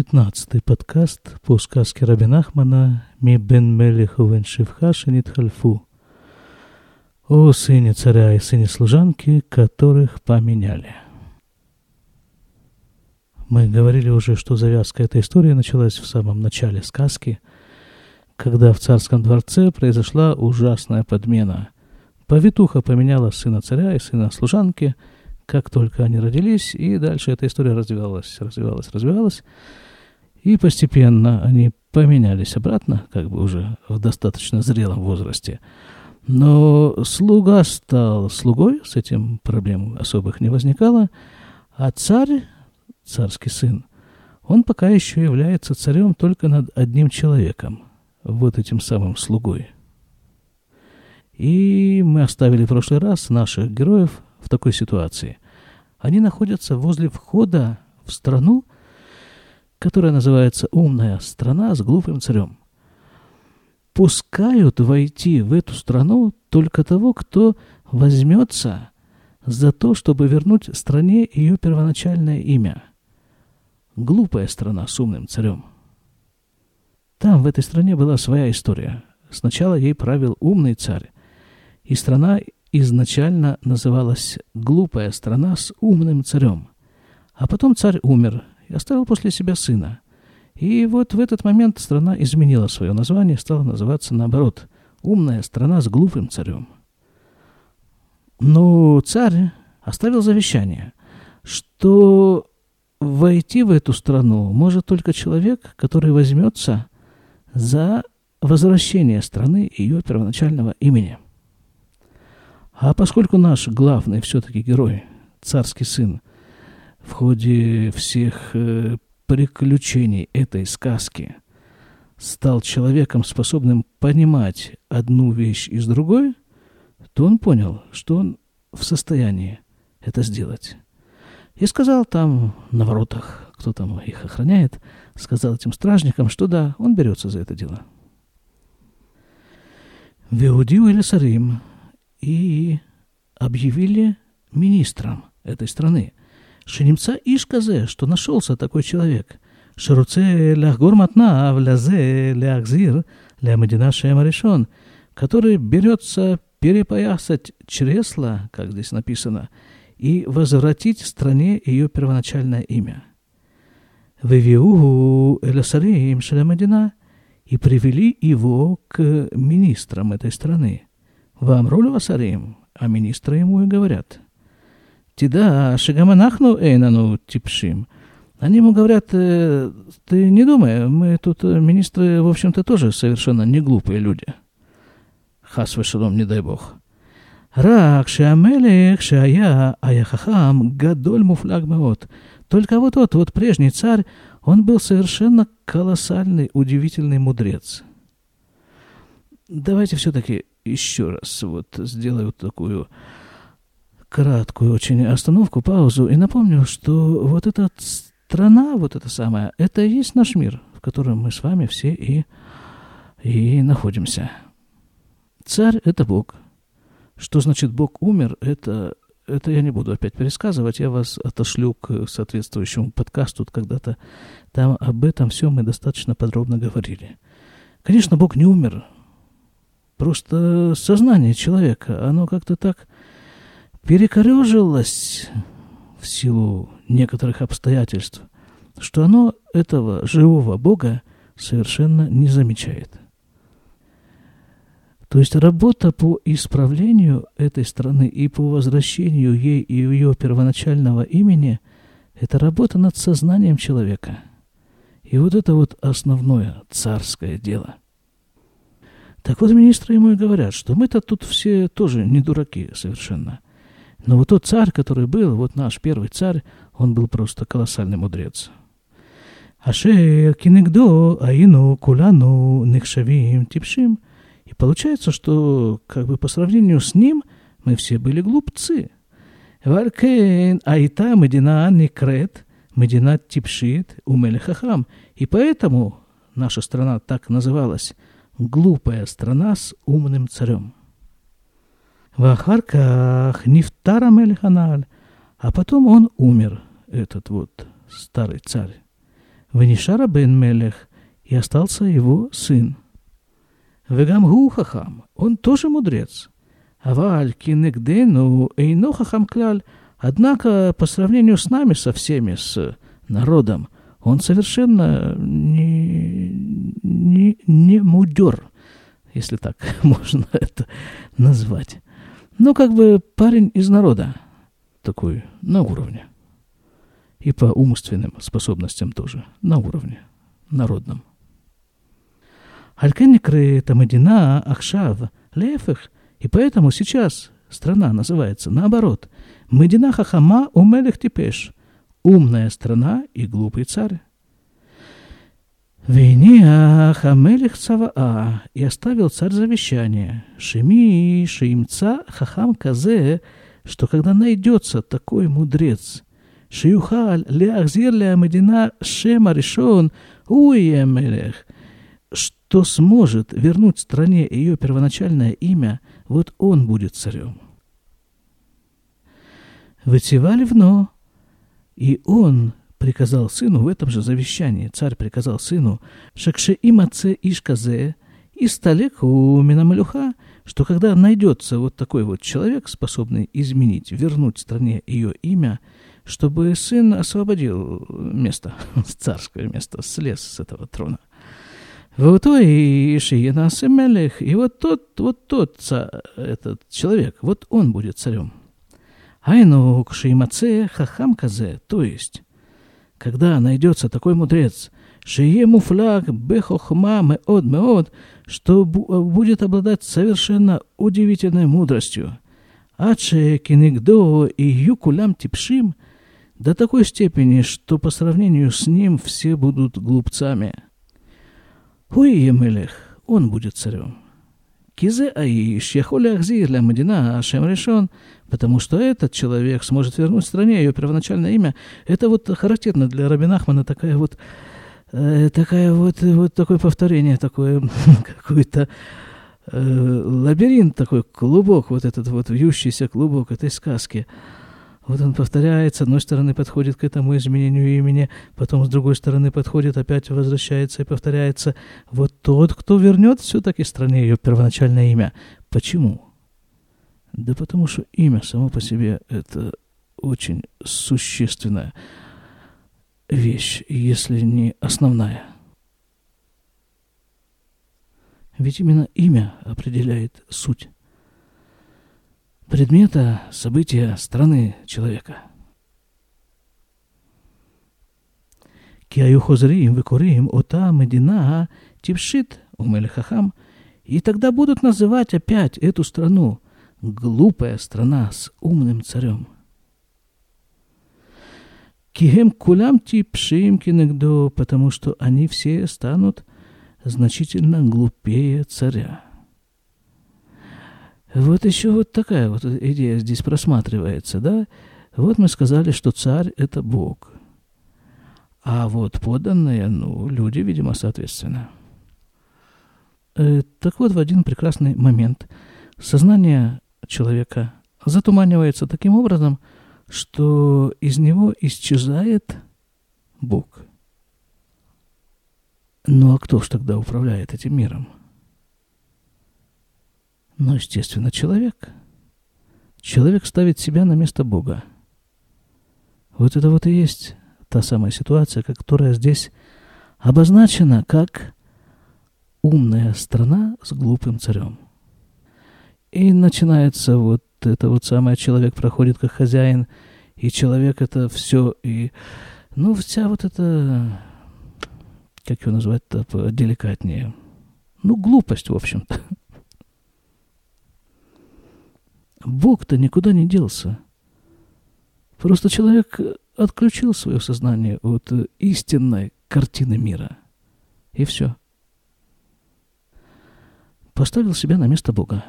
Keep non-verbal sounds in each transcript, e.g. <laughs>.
пятнадцатый подкаст по сказке Рабин Ахмана «Ми бен мелиху вен шивха шенит хальфу» о сыне царя и сыне служанки, которых поменяли. Мы говорили уже, что завязка этой истории началась в самом начале сказки, когда в царском дворце произошла ужасная подмена. Повитуха поменяла сына царя и сына служанки – как только они родились, и дальше эта история развивалась, развивалась, развивалась. И постепенно они поменялись обратно, как бы уже в достаточно зрелом возрасте. Но слуга стал слугой, с этим проблем особых не возникало, а царь, царский сын, он пока еще является царем только над одним человеком, вот этим самым слугой. И мы оставили в прошлый раз наших героев в такой ситуации. Они находятся возле входа в страну, которая называется «Умная страна с глупым царем». Пускают войти в эту страну только того, кто возьмется за то, чтобы вернуть стране ее первоначальное имя. Глупая страна с умным царем. Там, в этой стране, была своя история. Сначала ей правил умный царь, и страна изначально называлась «Глупая страна с умным царем». А потом царь умер оставил после себя сына. И вот в этот момент страна изменила свое название, стала называться наоборот «Умная страна с глупым царем». Но царь оставил завещание, что войти в эту страну может только человек, который возьмется за возвращение страны ее первоначального имени – а поскольку наш главный все-таки герой, царский сын, в ходе всех э, приключений этой сказки стал человеком, способным понимать одну вещь из другой, то он понял, что он в состоянии это сделать. И сказал там на воротах, кто там их охраняет, сказал этим стражникам, что да, он берется за это дело. Веудиу или Сарим и объявили министром этой страны. Шенимца Ишказе, что нашелся такой человек. Шаруце лягор матна, влязе лягзир, ля медина решен, который берется перепоясать чресла, как здесь написано, и возвратить стране ее первоначальное имя. Вевиугу эласарим шелямадина и привели его к министрам этой страны. Вам васарим, а министры ему и говорят. Тида шигаманахну эйнану типшим. Они ему говорят, э, ты не думай, мы тут э, министры, в общем-то, тоже совершенно не глупые люди. Хас шалом, не дай бог. Рак шамелех шая аяхахам гадоль муфляг. Только вот тот, вот прежний царь, он был совершенно колоссальный, удивительный мудрец. Давайте все-таки еще раз вот сделаю такую краткую очень остановку, паузу и напомню, что вот эта страна, вот эта самая, это и есть наш мир, в котором мы с вами все и, и находимся. Царь — это Бог. Что значит Бог умер, это, это я не буду опять пересказывать, я вас отошлю к соответствующему подкасту когда-то. Там об этом все мы достаточно подробно говорили. Конечно, Бог не умер, Просто сознание человека, оно как-то так перекорежилось в силу некоторых обстоятельств, что оно этого живого Бога совершенно не замечает. То есть работа по исправлению этой страны и по возвращению ей и ее первоначального имени – это работа над сознанием человека. И вот это вот основное царское дело – так вот министры ему и говорят, что мы-то тут все тоже не дураки совершенно. Но вот тот царь, который был, вот наш первый царь, он был просто колоссальный мудрец. Ашер кинегдо аину кулану нехшавим типшим. И получается, что как бы по сравнению с ним мы все были глупцы. Варкен айта медина некрет, медина типшит умелехахам. И поэтому наша страна так называлась – глупая страна с умным царем. Вахарках Нифтара Мельханаль, а потом он умер, этот вот старый царь. Венишара бен Мелех, и остался его сын. Вегамгу хахам, он тоже мудрец. Аваль кинегдену эйно кляль, однако по сравнению с нами, со всеми, с народом, он совершенно не, не, не мудер, если так <laughs> можно это назвать. Ну, как бы парень из народа, такой на уровне. И по умственным способностям тоже на уровне народном. Алькен это Медина Ахшав Лефех, и поэтому сейчас страна называется наоборот. Медина Хахама Умелех Типеш. Умная страна и глупый царь. Вейне Хамелих Цаваа, и оставил царь завещание. Шими Шиимца Хахам Казе, что когда найдется такой мудрец, Шиюхаль Леахзир Леамедина Шема Решон Уемелех, что сможет вернуть стране ее первоначальное имя, вот он будет царем. Вытевали вно, и он приказал сыну в этом же завещании, царь приказал сыну, «Шакше имаце ишказе, и сталек у Минамалюха, что когда найдется вот такой вот человек, способный изменить, вернуть стране ее имя, чтобы сын освободил место, <laughs> царское место, слез с этого трона. Вот и Шиенас Мелех, и вот тот, вот тот этот человек, вот он будет царем. Айну Кшимаце Хахам Казе, то есть, когда найдется такой мудрец, Шие Муфлаг Бехохма Меод Меод, что будет обладать совершенно удивительной мудростью. Аче Кинигдо и Юкулям Типшим до такой степени, что по сравнению с ним все будут глупцами – Хуи мелех, он будет царем. Кизе аиш, яхоля ахзир ля Мадина, ашем решен, потому что этот человек сможет вернуть стране ее первоначальное имя. Это вот характерно для Рабин Ахмана такая вот, э, такая вот, вот такое повторение, такое <laughs> какой-то э, лабиринт, такой клубок, вот этот вот вьющийся клубок этой сказки. Вот он повторяет, с одной стороны подходит к этому изменению имени, потом с другой стороны подходит, опять возвращается и повторяется. Вот тот, кто вернет все-таки стране ее первоначальное имя. Почему? Да потому что имя само по себе это очень существенная вещь, если не основная. Ведь именно имя определяет суть предмета, события, страны человека. Киаю хозрим векурим ота медина типшит умелехахам, и тогда будут называть опять эту страну глупая страна с умным царем. Кихем кулям типшим кинегдо, потому что они все станут значительно глупее царя. Вот еще вот такая вот идея здесь просматривается, да? Вот мы сказали, что царь – это Бог. А вот подданные, ну, люди, видимо, соответственно. Э, так вот, в один прекрасный момент сознание человека затуманивается таким образом, что из него исчезает Бог. Ну а кто ж тогда управляет этим миром? – но, естественно, человек. Человек ставит себя на место Бога. Вот это вот и есть та самая ситуация, которая здесь обозначена как умная страна с глупым царем. И начинается вот это вот самое, человек проходит как хозяин, и человек это все, и, ну, вся вот эта, как его назвать-то деликатнее, ну, глупость, в общем-то. Бог-то никуда не делся. Просто человек отключил свое сознание от истинной картины мира. И все. Поставил себя на место Бога.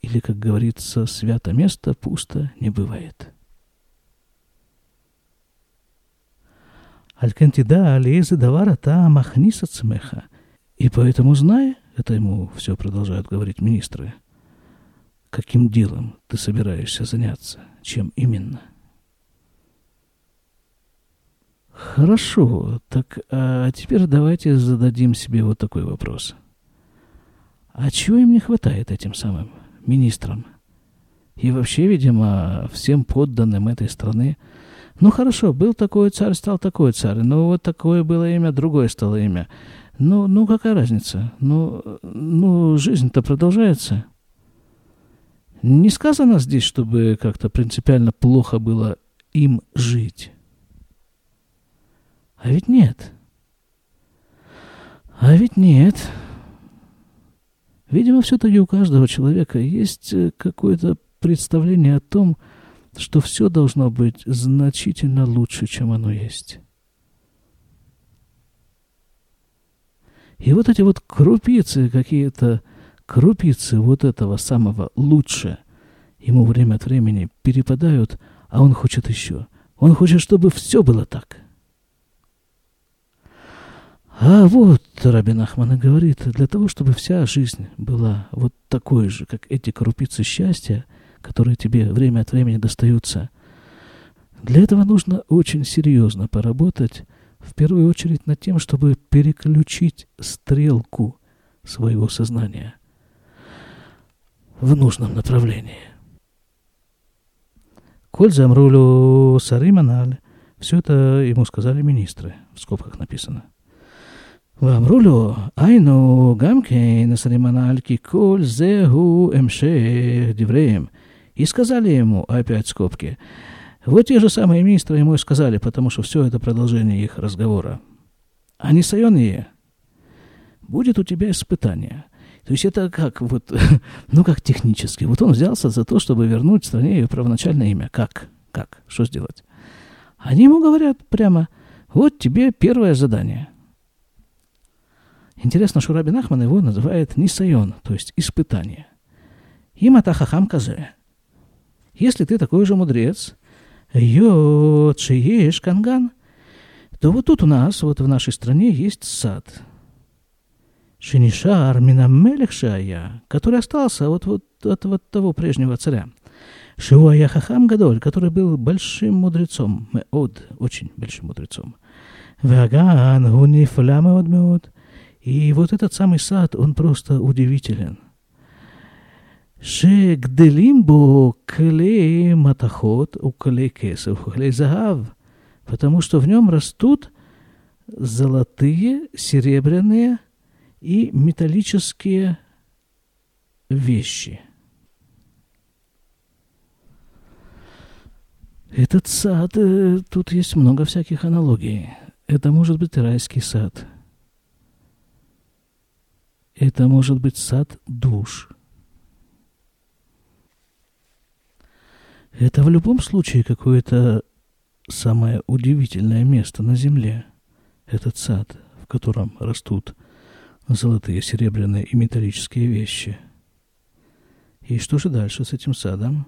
Или, как говорится, свято место пусто не бывает. Алькантида алиезы давара та махниса цмеха. И поэтому знай, это ему все продолжают говорить министры, Каким делом ты собираешься заняться? Чем именно? Хорошо, так а теперь давайте зададим себе вот такой вопрос. А чего им не хватает этим самым министрам? И вообще, видимо, всем подданным этой страны. Ну хорошо, был такой царь, стал такой царь. Ну вот такое было имя, другое стало имя. Ну, ну какая разница? Ну, ну жизнь-то продолжается. Не сказано здесь, чтобы как-то принципиально плохо было им жить. А ведь нет. А ведь нет. Видимо, все-таки у каждого человека есть э, какое-то представление о том, что все должно быть значительно лучше, чем оно есть. И вот эти вот крупицы, какие-то крупицы вот этого самого лучше, ему время от времени перепадают, а он хочет еще. Он хочет, чтобы все было так. А вот Рабин Ахмана говорит, для того, чтобы вся жизнь была вот такой же, как эти крупицы счастья, которые тебе время от времени достаются, для этого нужно очень серьезно поработать, в первую очередь над тем, чтобы переключить стрелку своего сознания в нужном направлении. Коль замрулю сариманаль. Все это ему сказали министры, в скобках написано. ואמרו לו, היינו גם כן הסרימנל, כי כל זה הוא המשך דבריהם. И сказали ему, опять скобки, вот те же самые министры ему и сказали, потому что все это продолжение их разговора. А не Сайоние, будет у тебя испытание. То есть это как вот, <laughs> ну как технически. Вот он взялся за то, чтобы вернуть стране ее первоначальное имя. Как? Как? Что сделать? Они ему говорят прямо, вот тебе первое задание – Интересно, что Рабин Ахман его называет нисайон, то есть испытание. Имата хахам казе. Если ты такой же мудрец, йо канган, то вот тут у нас, вот в нашей стране, есть сад. Шинишар Минамелех Шая, который остался вот, вот, от вот того прежнего царя. Шивая Хахам Гадоль, который был большим мудрецом, э, Меод, очень большим мудрецом. Ваган Гунифля Меод Меод. И вот этот самый сад, он просто удивителен. Шегделим бо клей матахот, у клей кесов, у клей загав. Потому что в нем растут золотые, серебряные, и металлические вещи. Этот сад, э, тут есть много всяких аналогий. Это может быть райский сад – это может быть сад душ. Это в любом случае какое-то самое удивительное место на земле. Этот сад, в котором растут золотые, серебряные и металлические вещи. И что же дальше с этим садом?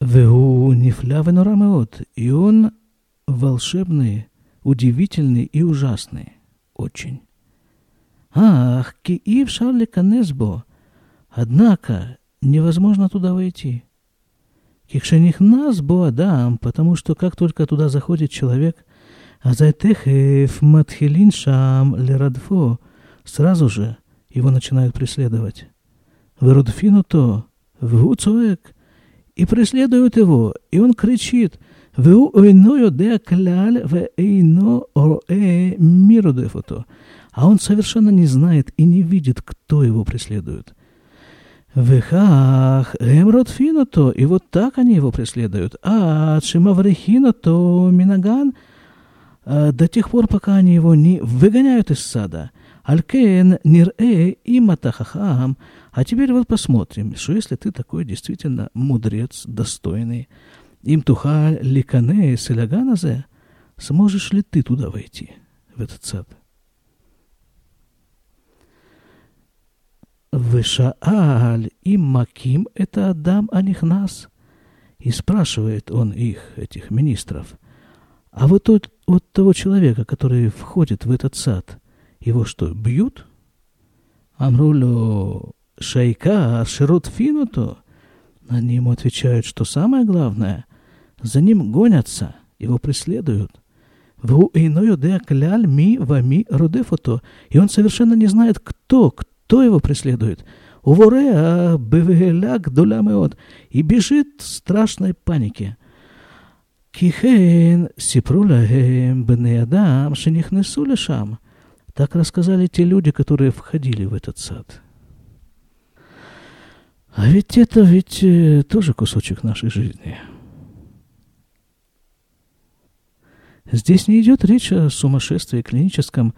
Веу нефля венурамеот. И он волшебный, удивительный и ужасный очень. Ах, киив шарли канесбо. Однако невозможно туда войти. Кикшених нас бо потому что как только туда заходит человек, Азай Техев Матхилин Шам Лерадфо сразу же его начинают преследовать. Верудфину то, вгу цуэк, и преследуют его, и он кричит, ву ойною де кляль в эйно орэ миру дефото. А он совершенно не знает и не видит, кто его преследует. Вехах, эмродфину то, и вот так они его преследуют. А, чимаврехину то, минаган – до тех пор, пока они его не выгоняют из сада. Алькен нир-э иматахахам. А теперь вот посмотрим, что если ты такой действительно мудрец, достойный, им туха ликане селяганазе, сможешь ли ты туда войти, в этот сад? Вышааль им маким это Адам Анихнас. И спрашивает он их, этих министров, а вот тот, вот того человека, который входит в этот сад, его что, бьют? Амрулю шайка широт финуто. Они ему отвечают, что самое главное, За ним гонятся, его преследуют. Ву иную де кляль ми вами родефото. И он совершенно не знает, кто, кто его преследует. Увореа бевеляк долямеот. И бежит в страшной панике. Кихен сипрулахем бнеадам шенихнесу лешам. Так рассказали те люди, которые входили в этот сад. А ведь это ведь э, тоже кусочек нашей жизни. Здесь не идет речь о сумасшествии клиническом,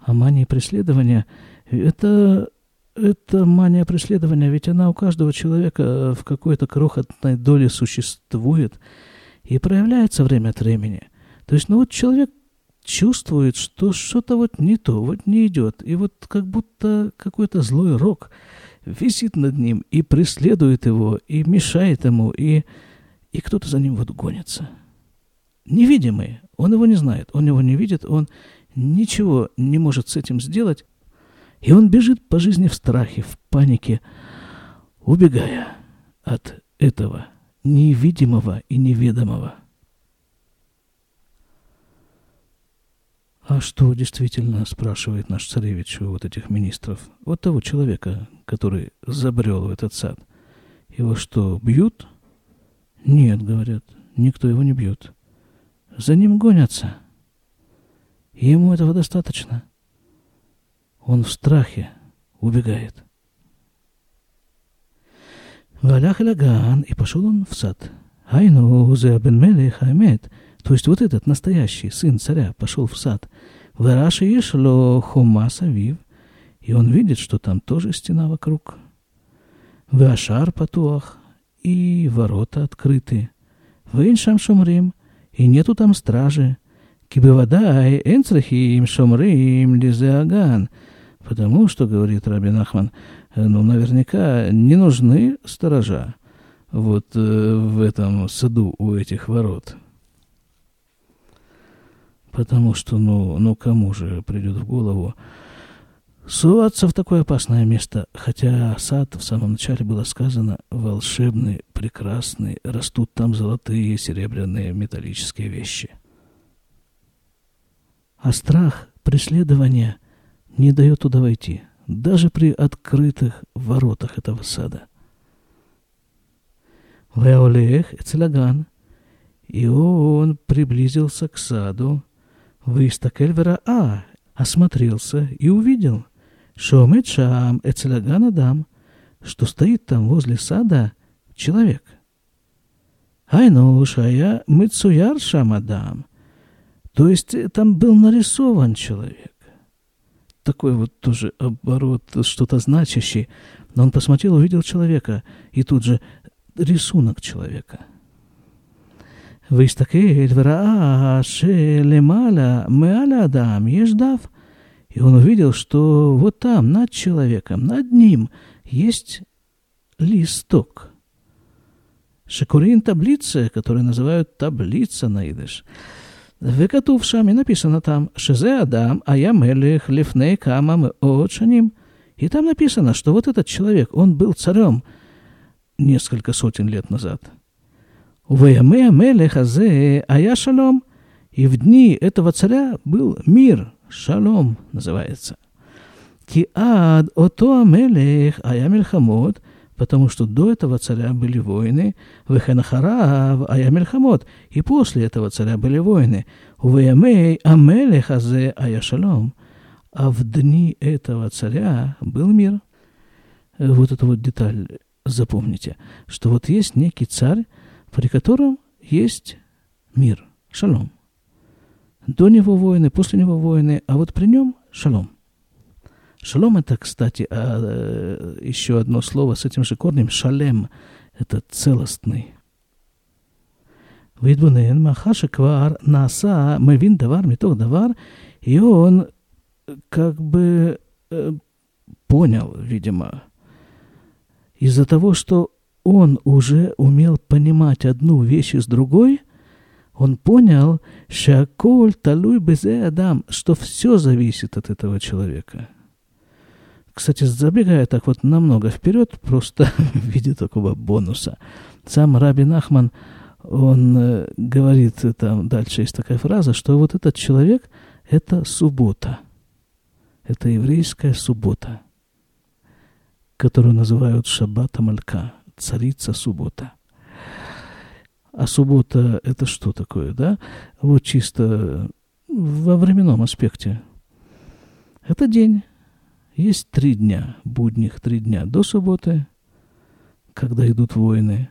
о мании преследования. Это, это мания преследования, ведь она у каждого человека в какой-то крохотной доле существует и проявляется время от времени. То есть, ну вот человек чувствует, что что-то вот не то, вот не идет, и вот как будто какой-то злой рок висит над ним и преследует его, и мешает ему, и, и кто-то за ним вот гонится. Невидимый, он его не знает, он его не видит, он ничего не может с этим сделать, и он бежит по жизни в страхе, в панике, убегая от этого невидимого и неведомого. А что действительно, спрашивает наш царевич у вот этих министров, вот того человека, который забрел в этот сад? Его что, бьют? Нет, говорят, никто его не бьет. За ним гонятся. Ему этого достаточно. Он в страхе убегает. Валях Лаган, и пошел он в сад. Айну зе бен амет, то есть вот этот настоящий сын царя пошел в сад. Вараши ешло хумаса вив, и он видит, что там тоже стена вокруг. Вашар патуах, и ворота открыты. Вейншам шумрим, и нету там стражи. Кибывадай энцрахим шумрим лизеаган. Потому что, говорит Рабин Ахман, ну, наверняка не нужны сторожа вот э, в этом саду у этих ворот. Потому что, ну, ну кому же придет в голову суваться в такое опасное место, хотя сад в самом начале было сказано волшебный, прекрасный, растут там золотые, серебряные, металлические вещи. А страх преследования не дает туда войти, даже при открытых воротах этого сада. Веолех Эцелаган, и он приблизился к саду, Выстакель а осмотрелся и увидел, Шомет Шам Эцелаган Адам, что стоит там возле сада человек. Айну Шая Мыцуяр Шам Адам, то есть там был нарисован человек такой вот тоже оборот, что-то значащий. Но он посмотрел, увидел человека, и тут же рисунок человека. Выстакель враа шелемаля меаля дам еждав. И он увидел, что вот там, над человеком, над ним, есть листок. Шекурин таблица, который называют таблица на идыш. וכתוב שם, и написано там, שזה אדם היה מלך לפני כמה מאוד шаним. И там написано, что вот этот человек, он был царем несколько сотен лет назад – Ваяме Амелех Азе Ая Шалом. И в дни этого царя был мир, шалом называется. Ки ад ото Амелех Ая Мельхамот, потому что до этого царя были войны, Веханахарав Ая Мельхамот, и после этого царя были войны. Ваяме Амелех Азе Ая Шалом. А в дни этого царя был мир. Вот эту вот деталь запомните, что вот есть некий царь, при котором есть мир, шалом. До него войны, после него войны, а вот при нем шалом. Шалом это, кстати, а, э, еще одно слово с этим же корнем. Шалем – это целостный. Вейдбунен махаша квар наса мевин давар миток давар. И он как бы э, понял, видимо, из-за того, что он уже умел понимать одну вещь из другой, он понял, шаколь талуй безе адам, что все зависит от этого человека. Кстати, забегая так вот намного вперед, просто <laughs> в виде такого бонуса, сам Раби Нахман, он э, говорит, там дальше есть такая фраза, что вот этот человек – это суббота. Это еврейская суббота, которую называют Шаббата Малька, царица суббота. А суббота – это что такое, да? Вот чисто во временном аспекте. Это день. Есть три дня, будних три дня до субботы, когда идут войны.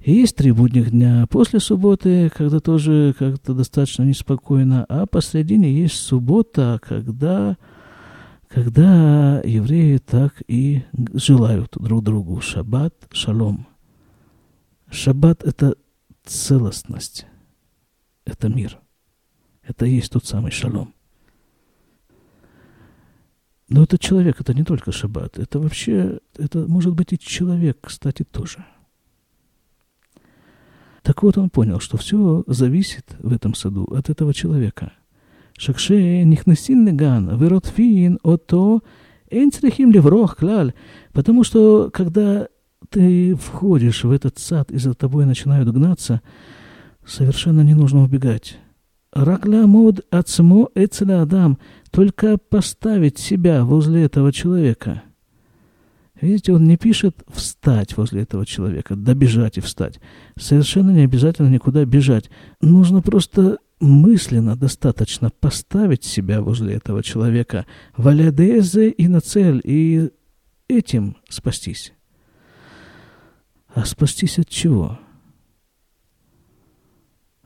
И есть три будних дня после субботы, когда тоже как-то достаточно неспокойно. А посредине есть суббота, когда, когда евреи так и желают друг другу. Шаббат, шалом. Шаббат – это целостность. Это мир. Это и есть тот самый шалом. Но это человек, это не только шаббат. Это вообще, это может быть и человек, кстати, тоже. Так вот он понял, что все зависит в этом саду от этого человека. Шакше нихнесин неган, виротфин, ото, эн црехим леврох клаль. Потому что, когда ты входишь в этот сад и за тобой начинают гнаться, совершенно не нужно убегать. Ракля мод ацмо эцеля адам. Только поставить себя возле этого человека. Видите, он не пишет «встать возле этого человека», «добежать и встать». Совершенно не обязательно никуда бежать. Нужно просто мысленно достаточно поставить себя возле этого человека, валядезе и на цель, и этим спастись. А спастись от чего?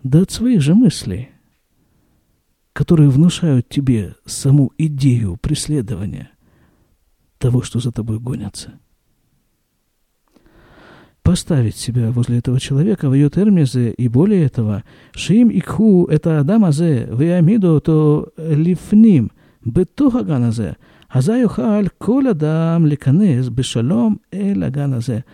Да от своих же мыслей, которые внушают тебе саму идею преследования того, что за тобой гонятся. Поставить себя возле этого человека в ее термизе, и более этого, шим икху это адамазе, веамиду то лифним, бетуха ганазе, аза юхаль кол адам ликанез бешалом эль аганазе.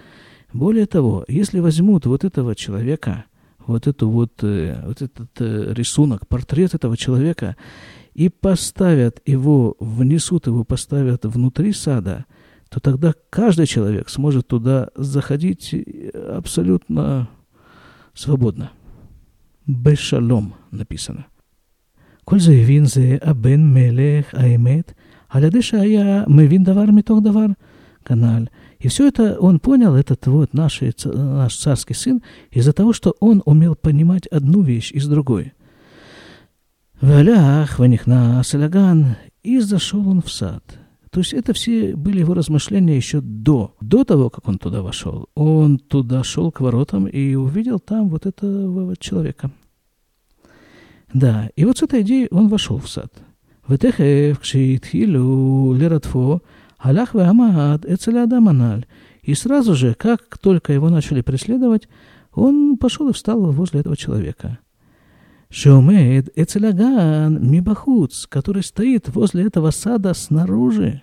Более того, если возьмут вот этого человека, вот, эту вот, э, вот этот э, рисунок, портрет этого человека, и поставят его, внесут его, поставят внутри сада, то тогда каждый человек сможет туда заходить э, абсолютно свободно. Бешалом написано. כל זה הבין זה הבן מלך האמת, על ידי שהיה מבין דבר מתוך דבר, כנ"ל. И все это он понял, этот вот наш, наш царский сын, из-за того, что он умел понимать одну вещь из другой. Валях, ванихна, саляган, и зашел он в сад. То есть это все были его размышления еще до, до того, как он туда вошел. Он туда шел к воротам и увидел там вот этого вот человека. Да, и вот с этой идеей он вошел в сад. ותכף כשהתחילו לרדפו, Алях Вамаад Эцеляда Маналь. И сразу же, как только его начали преследовать, он пошел и встал возле этого человека. Шеумед Эцеляган Мибахуц, который стоит возле этого сада снаружи.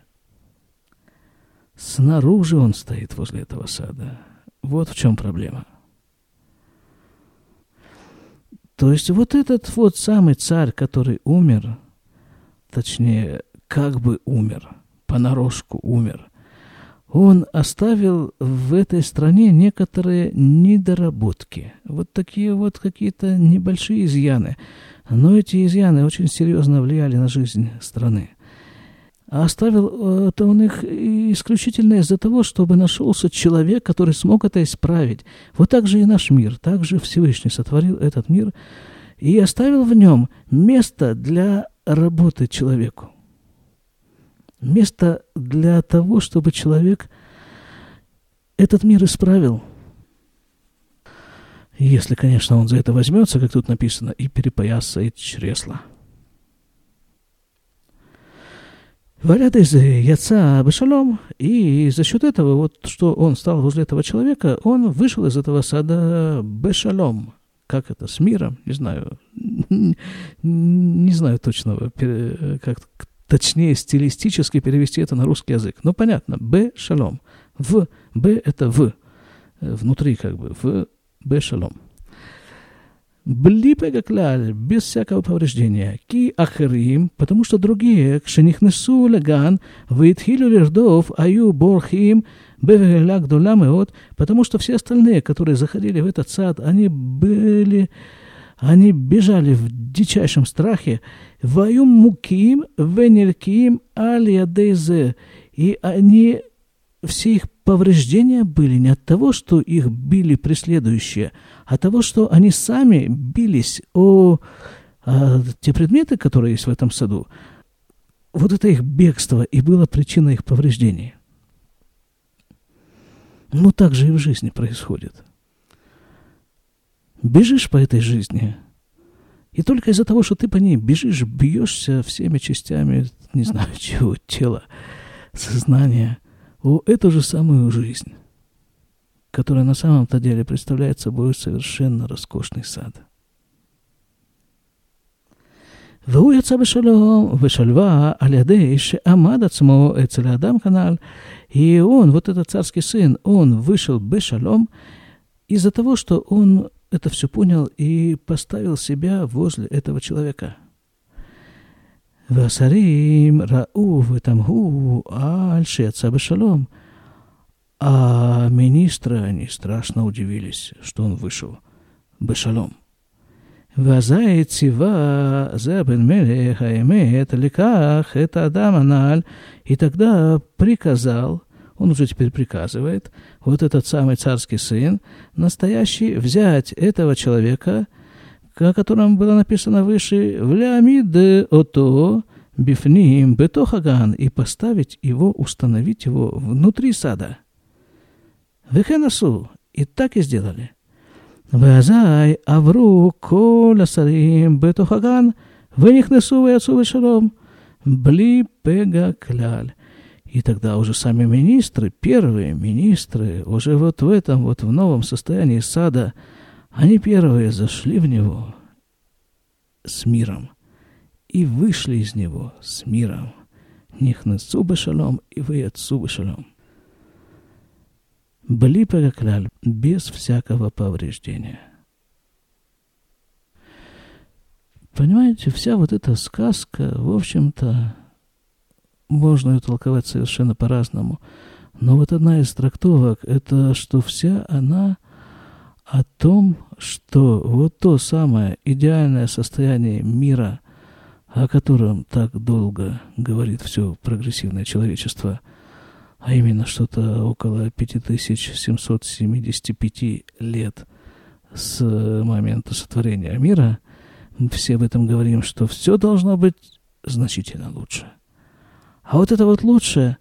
Снаружи он стоит возле этого сада. Вот в чем проблема. То есть вот этот вот самый царь, который умер, точнее, как бы умер – понарошку умер. Он оставил в этой стране некоторые недоработки. Вот такие вот какие-то небольшие изъяны. Но эти изъяны очень серьезно влияли на жизнь страны. А оставил это он их исключительно из-за того, чтобы нашелся человек, который смог это исправить. Вот так же и наш мир, так же Всевышний сотворил этот мир и оставил в нем место для работы человеку место для того, чтобы человек этот мир исправил. Если, конечно, он за это возьмется, как тут написано, и перепоясает чресла. Валят из яца бешалом, и за счет этого, вот что он стал возле этого человека, он вышел из этого сада бешалом. Как это, с миром? Не знаю. <laughs> Не знаю точного, как, точнее стилистически перевести это на русский язык. Ну, понятно, Б – шалом. В, Б – это в, э, внутри как бы, в Б – шалом. Бли клаль, без всякого повреждения. Ки ахрим, потому что другие, кшенихнесу леган, вейтхилю лирдов, аю борхим, Бевеляк вот, потому что все остальные, которые заходили в этот сад, они были, они бежали в дичайшем страхе. Ваюм муким, венерким, аль И они, все их повреждения были не от того, что их били преследующие, а от того, что они сами бились о, о те предметы, которые есть в этом саду. Вот это их бегство и было причиной их повреждений. Ну, так же и в жизни происходит. Бежишь по этой жизни, и только из-за того, что ты по ней бежишь, бьешься всеми частями, не знаю <laughs> чего, тела, сознания, о эту же самую жизнь, которая на самом-то деле представляет собой совершенно роскошный сад. והוא יצא בשלום ובשלווה על ידי שעמד עצמו אצל האדם כנ"ל и он, вот этот царский сын, он вышел бешалом из-за того, что он это все понял и поставил себя возле этого человека. Васарим рау в этом гу альши отца шалом. А министры, они страшно удивились, что он вышел. Бешалом. Вазай цива зебен мелеха это ликах, это Адам аналь. И тогда приказал – он уже теперь приказывает, вот этот самый царский сын, настоящий, взять этого человека, о котором было написано выше, в лямиде ото бифним бетохаган, и поставить его, установить его внутри сада. Вехенасу, и так и сделали. Вазай авру коля сарим бетохаган, венихнесу и отцу шалом, бли пега кляль и тогда уже сами министры, первые министры, уже вот в этом вот в новом состоянии сада, они первые зашли в него с миром и вышли из него с миром. Нихнесу бешалом и вы отцу бешалом. Бли Кляль, без всякого повреждения. Понимаете, вся вот эта сказка, в общем-то, можно ее толковать совершенно по-разному. Но вот одна из трактовок – это что вся она о том, что вот то самое идеальное состояние мира, о котором так долго говорит все прогрессивное человечество – а именно что-то около 5775 лет с момента сотворения мира, все об этом говорим, что все должно быть значительно лучше. А вот это вот лучше,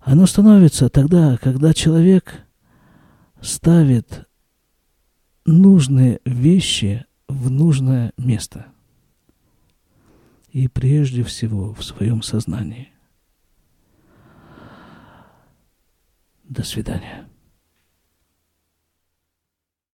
оно становится тогда, когда человек ставит нужные вещи в нужное место. И прежде всего в своем сознании. До свидания.